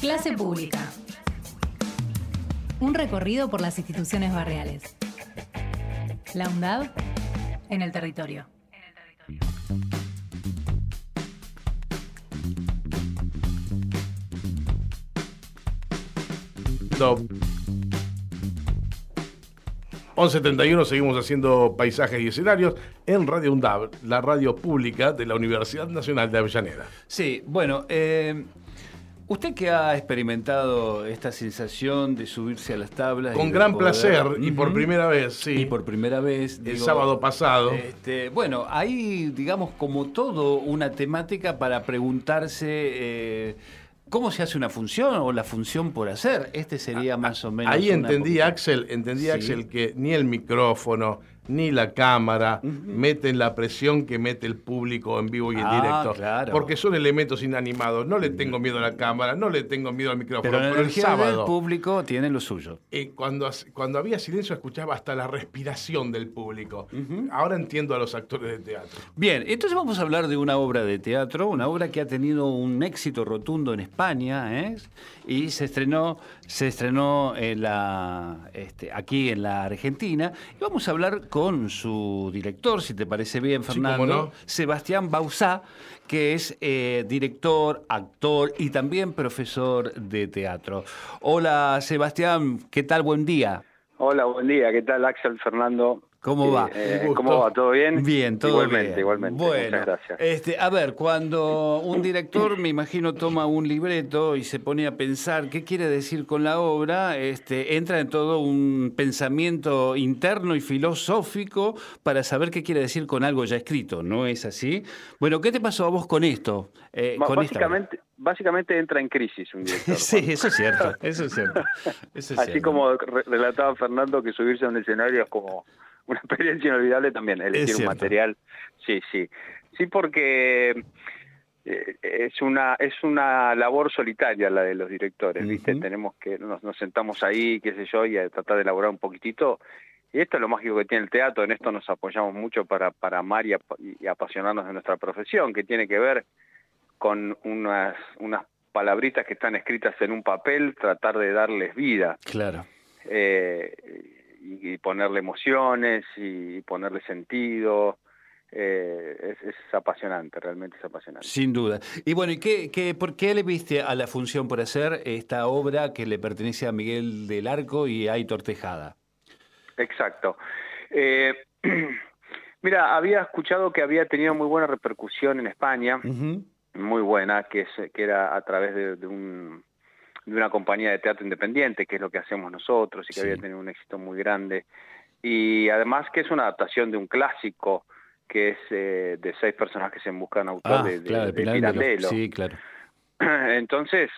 Clase pública. Un recorrido por las instituciones barriales. La UNDAV en el territorio. Top. 11.31 seguimos haciendo paisajes y escenarios en Radio UNDAV, la radio pública de la Universidad Nacional de Avellaneda. Sí, bueno, eh, usted que ha experimentado esta sensación de subirse a las tablas. Con gran poder- placer y por primera vez, sí. Y por primera vez. el digo, sábado pasado. Este, bueno, hay, digamos, como todo, una temática para preguntarse eh, cómo se hace una función o la función por hacer. Este sería más o menos. Ahí entendí, Axel, entendí, Sí. Axel, que ni el micrófono, ni la cámara meten la presión que mete el público en vivo y en Ah, directo. claro. Porque son elementos inanimados. No le tengo miedo a la cámara, no le tengo miedo al micrófono. Pero el sábado, público tiene lo suyo. eh, cuando, cuando había silencio, escuchaba hasta la respiración del público. Ahora entiendo a los actores de teatro. Bien, entonces vamos a hablar de una obra de teatro, una obra que ha tenido un éxito rotundo en España, ¿eh? y se estrenó, se estrenó en la, este, aquí en la Argentina. Y vamos a hablar con su director, si te parece bien, Fernando, no. Sebastián Bausá, que es eh, director, actor y también profesor de teatro. Hola, Sebastián, ¿qué tal? Buen día. Hola, buen día. ¿Qué tal, Axel, Fernando? ¿Cómo va? eh, Un gusto. ¿Cómo va? ¿Todo bien? Bien, todo igualmente, bien. Igualmente, Bueno, Muchas gracias. Este, a ver, cuando un director, me imagino, toma un libreto y se pone a pensar qué quiere decir con la obra, este, entra en todo un pensamiento interno y filosófico para saber qué quiere decir con algo ya escrito, ¿no es así? Bueno, ¿qué te pasó a vos con esto? Eh, esta básicamente, básicamente entra en crisis un director. Sí, eso es cierto, eso es cierto. eso es Así cierto. como re- relataba Fernando que subirse a un escenario es como una experiencia inolvidable también, elegir un material. Sí, sí. Sí, porque eh, es una es una labor solitaria la de los directores, ¿viste? Tenemos que nos, nos sentamos ahí, qué sé yo, y a tratar de elaborar un poquitito. Y esto es lo mágico que tiene el teatro, en esto nos apoyamos mucho para, para amar y, ap- y apasionarnos de nuestra profesión, que tiene que ver con unas, unas palabritas que están escritas en un papel, tratar de darles vida Claro. eh, y, y ponerle emociones y ponerle sentido. Eh, es, es apasionante, realmente es apasionante. Sin duda. Y bueno, ¿y qué, qué, por qué le viste a la función por hacer esta obra que le pertenece a Miguel del Arco y a Aitor Tejada? Exacto. Eh, mira, había escuchado que había tenido muy buena repercusión en España, muy buena, que, es, que era a través de, de un, de una compañía de teatro independiente, que es lo que hacemos nosotros, y que Sí. había tenido un éxito muy grande. Y además que es una adaptación de un clásico, que es eh, de seis personajes en busca de un autor Ah, de, de- claro, de Pirandello. Pirandello. Sí, claro. Entonces,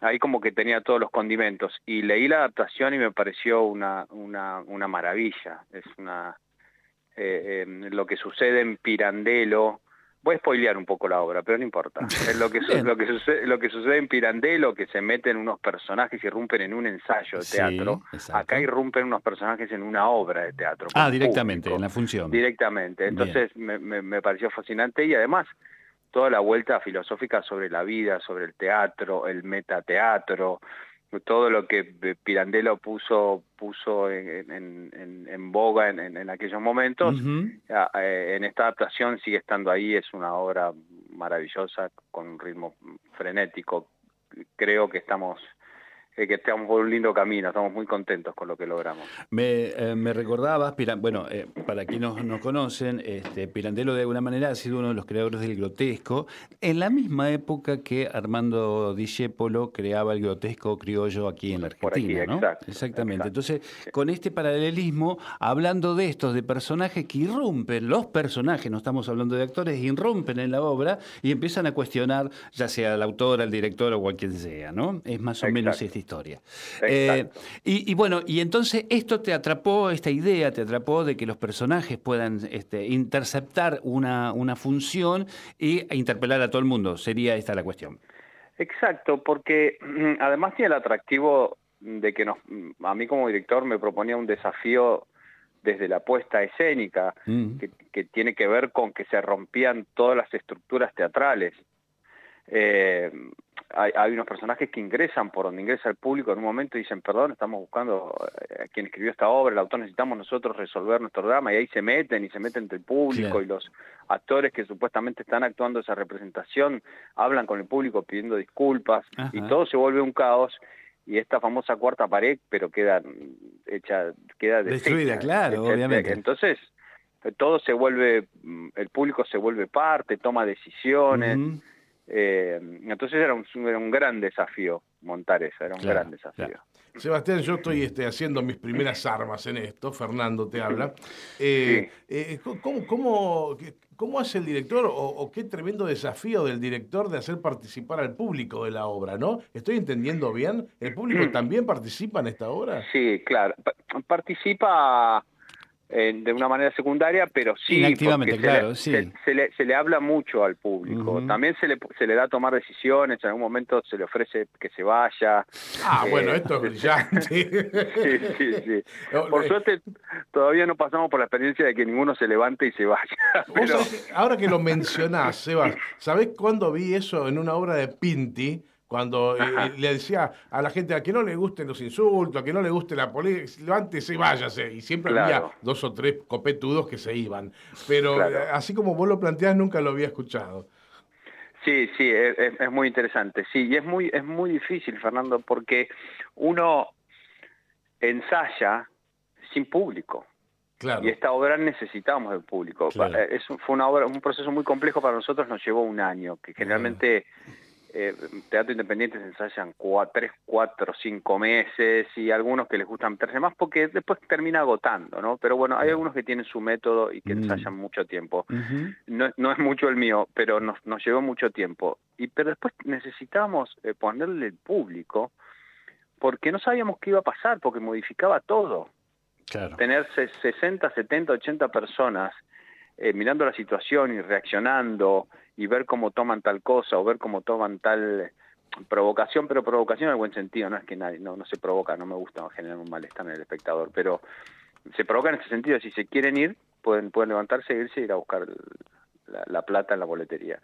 ahí como que tenía todos los condimentos. Y leí la adaptación y me pareció una, una, una maravilla. Es una eh, eh, lo que sucede en Pirandello. Voy a spoilear un poco la obra, pero no importa. Es lo que, su- Bien. lo, que sucede, lo que sucede en Pirandello, que se meten unos personajes y irrumpen en un ensayo de Sí, teatro. exacto. Acá irrumpen unos personajes en una obra de teatro. Ah, directamente, público en la función. directamente. Entonces me, me, me pareció fascinante y además toda la vuelta filosófica sobre la vida, sobre el teatro, el metateatro, todo lo que Pirandello puso puso en, en, en, en boga en, aquellos momentos, eh, en esta adaptación sigue estando ahí, es una obra maravillosa con un ritmo frenético. Creo que estamos eh, que estamos por un lindo camino, estamos muy contentos con lo que logramos. Me, eh, me recordabas, bueno, eh, para quienes nos conocen, este, Pirandello de alguna manera ha sido uno de los creadores del grotesco, en la misma época que Armando Discépolo creaba el grotesco criollo aquí en la Por aquí, Argentina, ¿no? exacto, Exactamente. exacto. Entonces, con este paralelismo, hablando de estos, de personajes que irrumpen, los personajes, no estamos hablando de actores, irrumpen en la obra y empiezan a cuestionar, ya sea el autor, el director o cualquier sea, ¿no? Es más o menos Exacto. Historia. Eh, y, y bueno, y entonces esto te atrapó, esta idea te atrapó de que los personajes puedan este, interceptar una, una función y, e interpelar a todo el mundo. Sería esta la cuestión. Exacto, porque mm, además tiene el atractivo de que nos, mm, a mí como director me proponía un desafío desde la puesta escénica, Mm. que, que tiene que ver con que se rompían todas las estructuras teatrales. Eh, hay, hay, unos personajes que ingresan por donde ingresa el público en un momento y dicen, perdón, estamos buscando a quien escribió esta obra, el autor necesitamos nosotros resolver nuestro drama, y ahí se meten y se meten entre el público y los actores que supuestamente están actuando esa representación hablan con el público pidiendo disculpas y todo se vuelve un caos y esta famosa cuarta pared, pero queda hecha, queda destruida, claro, obviamente. Entonces, todo se vuelve, mm, el público se vuelve parte, toma decisiones. Eh, entonces era un, era un gran desafío montar eso, era un gran desafío. Sebastián, yo estoy este, haciendo mis primeras armas en esto, Fernando te habla. Eh, eh, ¿cómo, cómo, cómo, hace el director o, qué tremendo desafío del director de hacer participar al público de la obra, ¿no? ¿Estoy entendiendo bien? ¿El público también participa en esta obra? Sí, claro. participa de una manera secundaria, pero sí, Inactivamente, claro, se, sí. Se, le, se, le, habla mucho al público. También se le, se le da a tomar decisiones, en algún momento se le ofrece que se vaya. Ah, bueno, eh, esto es brillante. sí, sí, sí. Por suerte, todavía no pasamos por la experiencia de que ninguno se levante y se vaya. Pero... ahora que lo mencionás, Sebas, ¿sabés cuándo vi eso en una obra de Pinti? Cuando eh, le decía a la gente a que no le gusten los insultos, a que no le guste la política, levántese y váyase. Y siempre había dos o tres copetudos que se iban. Pero eh, así como vos lo planteás, nunca lo había escuchado. Sí, sí, es, es, muy interesante. Sí, y es muy, es muy difícil, Fernando, porque uno ensaya sin público. Claro. Y esta obra necesitamos del público. Eh, es, fue una obra, un proceso muy complejo para nosotros, nos llevó un año, que generalmente eh, teatro independiente se ensayan cuatro, tres, cuatro, cinco meses y algunos que les gustan meterse más porque después termina agotando, ¿no? Pero bueno, hay algunos que tienen su método y que mm. ensayan mucho tiempo. no, no, es mucho el mío, pero nos, nos llevó mucho tiempo. Y pero después necesitamos eh, ponerle el público porque no sabíamos qué iba a pasar, porque modificaba todo. Claro. Tener 60, 70, 80 personas eh, mirando la situación y reaccionando y ver cómo toman tal cosa o ver cómo toman tal provocación, pero provocación en el buen sentido, no es que nadie, no, no se provoca, no me gusta generar un malestar en el espectador, pero se provoca en ese sentido, si se quieren ir, pueden, pueden levantarse, irse y ir a buscar la, plata en la boletería.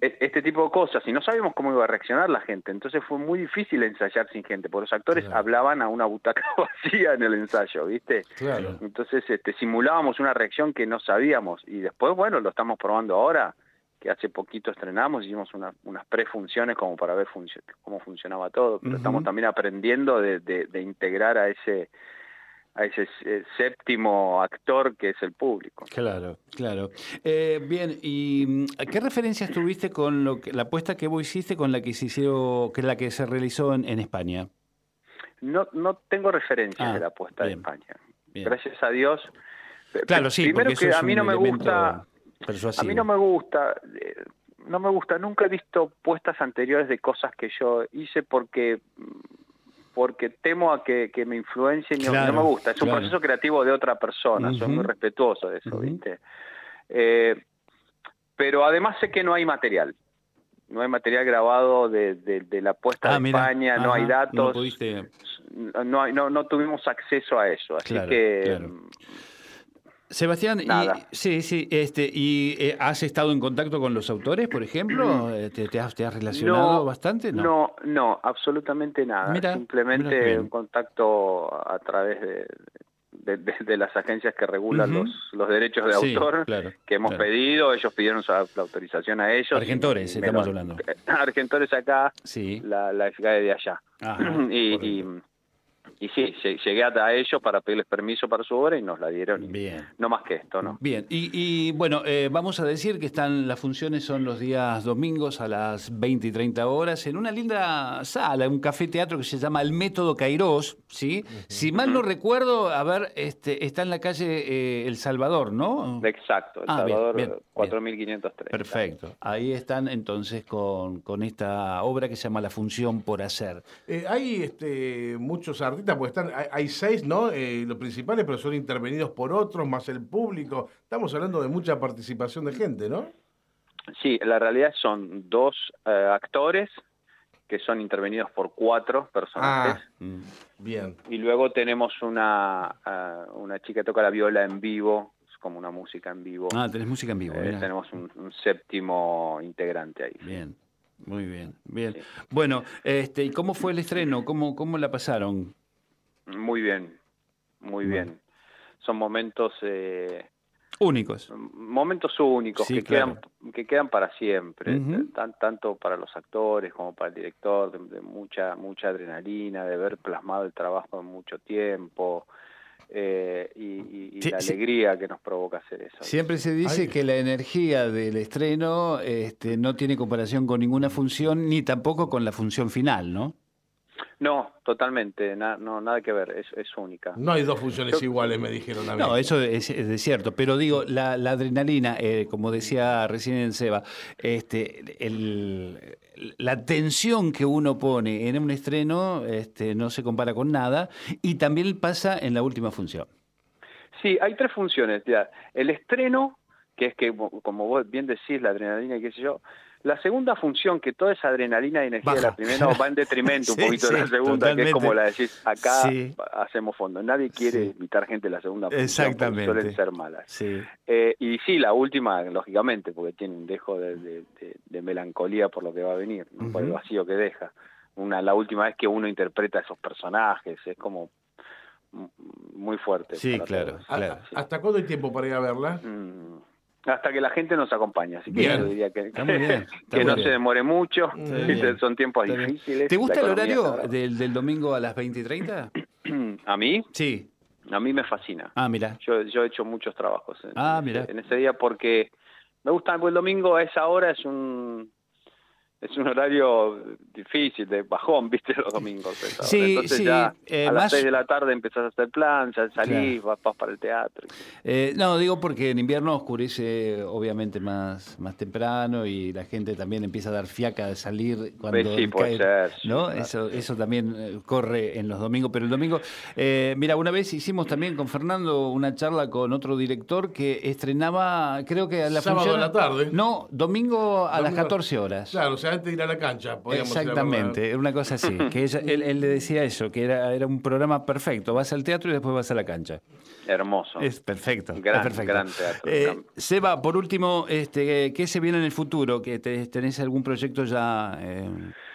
E, este tipo de cosas, y no sabíamos cómo iba a reaccionar la gente, entonces fue muy difícil ensayar sin gente, porque los actores hablaban a una butaca vacía en el ensayo, ¿viste? Claro. Entonces este, simulábamos una reacción que no sabíamos, y después, bueno, lo estamos probando ahora, que hace poquito estrenamos, hicimos una, unas prefunciones como para ver cómo funcionaba todo, pero estamos también aprendiendo de, de, integrar a ese a ese eh, séptimo actor que es el público. Claro, claro. Eh, bien, ¿y mm, qué referencias tuviste con lo que, la apuesta que vos hiciste con la que se hizo, que la que se realizó en, en España? No, no tengo referencias ah, de la apuesta de España. Gracias a Dios. Claro, sí, Primero que a mí no me gusta a mí no me gusta, eh, no me gusta, nunca he visto puestas anteriores de cosas que yo hice porque porque temo a que, me influencien y no me gusta. Es un proceso creativo de otra persona, soy muy respetuoso de eso, ¿viste? Eh, pero además sé que no hay material. No hay material grabado de, de, la puesta ah, de España, no hay datos. No, no, no, tuvimos acceso a eso. Así que Sebastián, y, sí, sí, este, ¿y eh, has estado en contacto con los autores, por ejemplo? Eh, ¿Te, has, relacionado bastante? No, no, absolutamente nada. Simplemente un contacto a través de, de, las agencias que regulan los, los derechos de autor que hemos pedido, ellos pidieron la autorización a ellos. Argentores, estamos hablando. Argentores acá, sí. la, la de allá. y y sí, llegué a ellos para pedirles permiso para su obra y nos la dieron. Bien. No más que esto, ¿no? Bien. Y, bueno, eh, vamos a decir que están las funciones son los días domingos a las 20 y 30 horas en una linda sala, un café teatro que se llama El Método Cairós, ¿sí? Si mal no recuerdo, a ver, este, está en la calle eh, El Salvador, ¿no? Exacto, El ah, Salvador 4503. Perfecto. Ahí están entonces con, con esta obra que se llama La Función por Hacer. Eh, hay este, muchos artistas pues están, hay, seis, ¿no? Eh, los principales, pero son intervenidos por otros, más el público. Estamos hablando de mucha participación de gente, ¿no? Sí, la realidad son dos eh, actores que son intervenidos por cuatro personajes. Ah, mm, bien. Y luego tenemos una, eh, una chica que toca la viola en vivo, es como una música en vivo. Ah, tenés música en vivo. tenemos un, un, séptimo integrante ahí. Bien. Muy bien, bien. Bueno, este, ¿y cómo fue el estreno? ¿Cómo, cómo la pasaron? Muy bien, muy bien. Son momentos eh, únicos. Momentos únicos que quedan que quedan para siempre, tanto para los actores como para el director, de, mucha mucha adrenalina, de ver plasmado el trabajo en mucho tiempo. Eh, y, la alegría que nos provoca hacer eso. Siempre se dice que la energía del estreno este, no tiene comparación con ninguna función, ni tampoco con la función final, ¿no? No, totalmente, no, nada que ver, es, es, única. No hay dos funciones iguales, me dijeron a mí. No, eso es, es cierto, pero digo, la, adrenalina, eh, como decía recién en Seba, este, el, la tensión que uno pone en un estreno este, no se compara con nada y también pasa en la última función. Sí, hay tres funciones. Ya. El estreno, que es que, como vos bien decís, la adrenalina y qué sé yo, la segunda función, que toda esa adrenalina y energía de la primera va en detrimento un poquito de la segunda, que es como la decís, acá hacemos fondo. Nadie quiere invitar gente a la segunda función, Exactamente. suelen ser malas. Eh, y sí, la última, lógicamente, porque tiene un dejo de, melancolía por lo que va a venir, por el vacío que deja. Una, la última vez que uno interpreta a esos personajes, es como muy fuerte. Sí, claro, ¿Hasta cuándo hay tiempo para ir a verla? Mm, hasta que la gente nos acompañe. Así que yo diría que, que no se demore mucho, son tiempos difíciles. ¿Te gusta el horario del, del, domingo a las 20 y 30? ¿A mí? Sí. A mí me fascina. Ah, mira. Yo, yo he hecho muchos trabajos en, ah, en ese día porque me gusta, el domingo a esa hora es un es un horario difícil, de bajón, viste, los domingos. Sí, Entonces ya eh, a las 6 de la tarde empezás a hacer plan, ya salís, vas, para el teatro. Eh, no, digo porque en invierno oscurece obviamente más, más temprano y la gente también empieza a dar fiaca de salir cuando sí, puede ser, ¿no? Eso, eso también eh, corre en los domingos, pero el domingo... mira, una vez hicimos también con Fernando una charla con otro director que estrenaba, creo que a la Sábado a la tarde. No, domingo a las 14 horas. Claro, antes de ir a la cancha. Exactamente, una cosa así. que él, le decía eso, que era, era un programa perfecto. Vas al teatro y después vas a la cancha. Hermoso. Es perfecto. Gran, perfecto. gran teatro. Eh, Seba, por último, este, ¿qué se viene en el futuro? ¿Que ¿Tenés algún proyecto ya eh,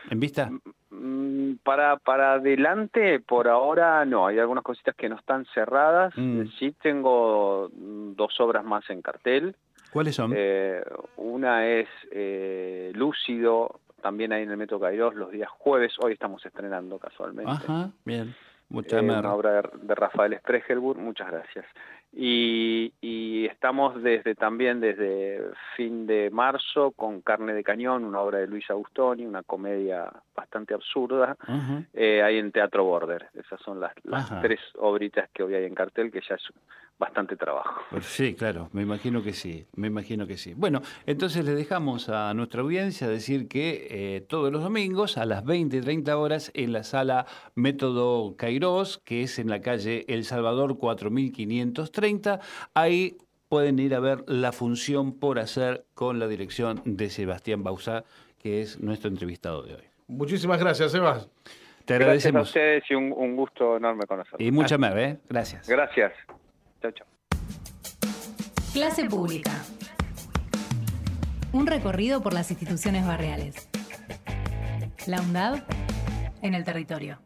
en vista? Mm, para, para adelante, por ahora no. Hay algunas cositas que no están cerradas. Mm. Sí tengo dos obras más en cartel. ¿Cuáles son? Eh, una es eh, Lúcido, también hay en el Metro Cairós los días jueves, hoy estamos estrenando casualmente. Ajá, bien. Muchas eh, una obra de, Rafael Spregelburg, muchas gracias. Y, y, estamos desde también desde fin de marzo con Carne de Cañón, una obra de Luis Agustoni, una comedia bastante absurda, eh, ahí en Teatro Border. Esas son las, las tres obritas que hoy hay en cartel, que ya es bastante trabajo. Sí, claro, me imagino que sí, me imagino que sí. Bueno, entonces le dejamos a nuestra audiencia decir que eh, todos los domingos a las 20 y 30 horas en la sala Método Cairós, que es en la calle El Salvador 4530, ahí pueden ir a ver la función por hacer con la dirección de Sebastián Bausá, que es nuestro entrevistado de hoy. Muchísimas gracias, Sebas. Te agradecemos. Gracias a ustedes y un, gusto enorme conocerlos. Y mucha más, ¿eh? Gracias. Gracias. Clase pública. Un recorrido por las instituciones barriales. La UNDAD en el territorio.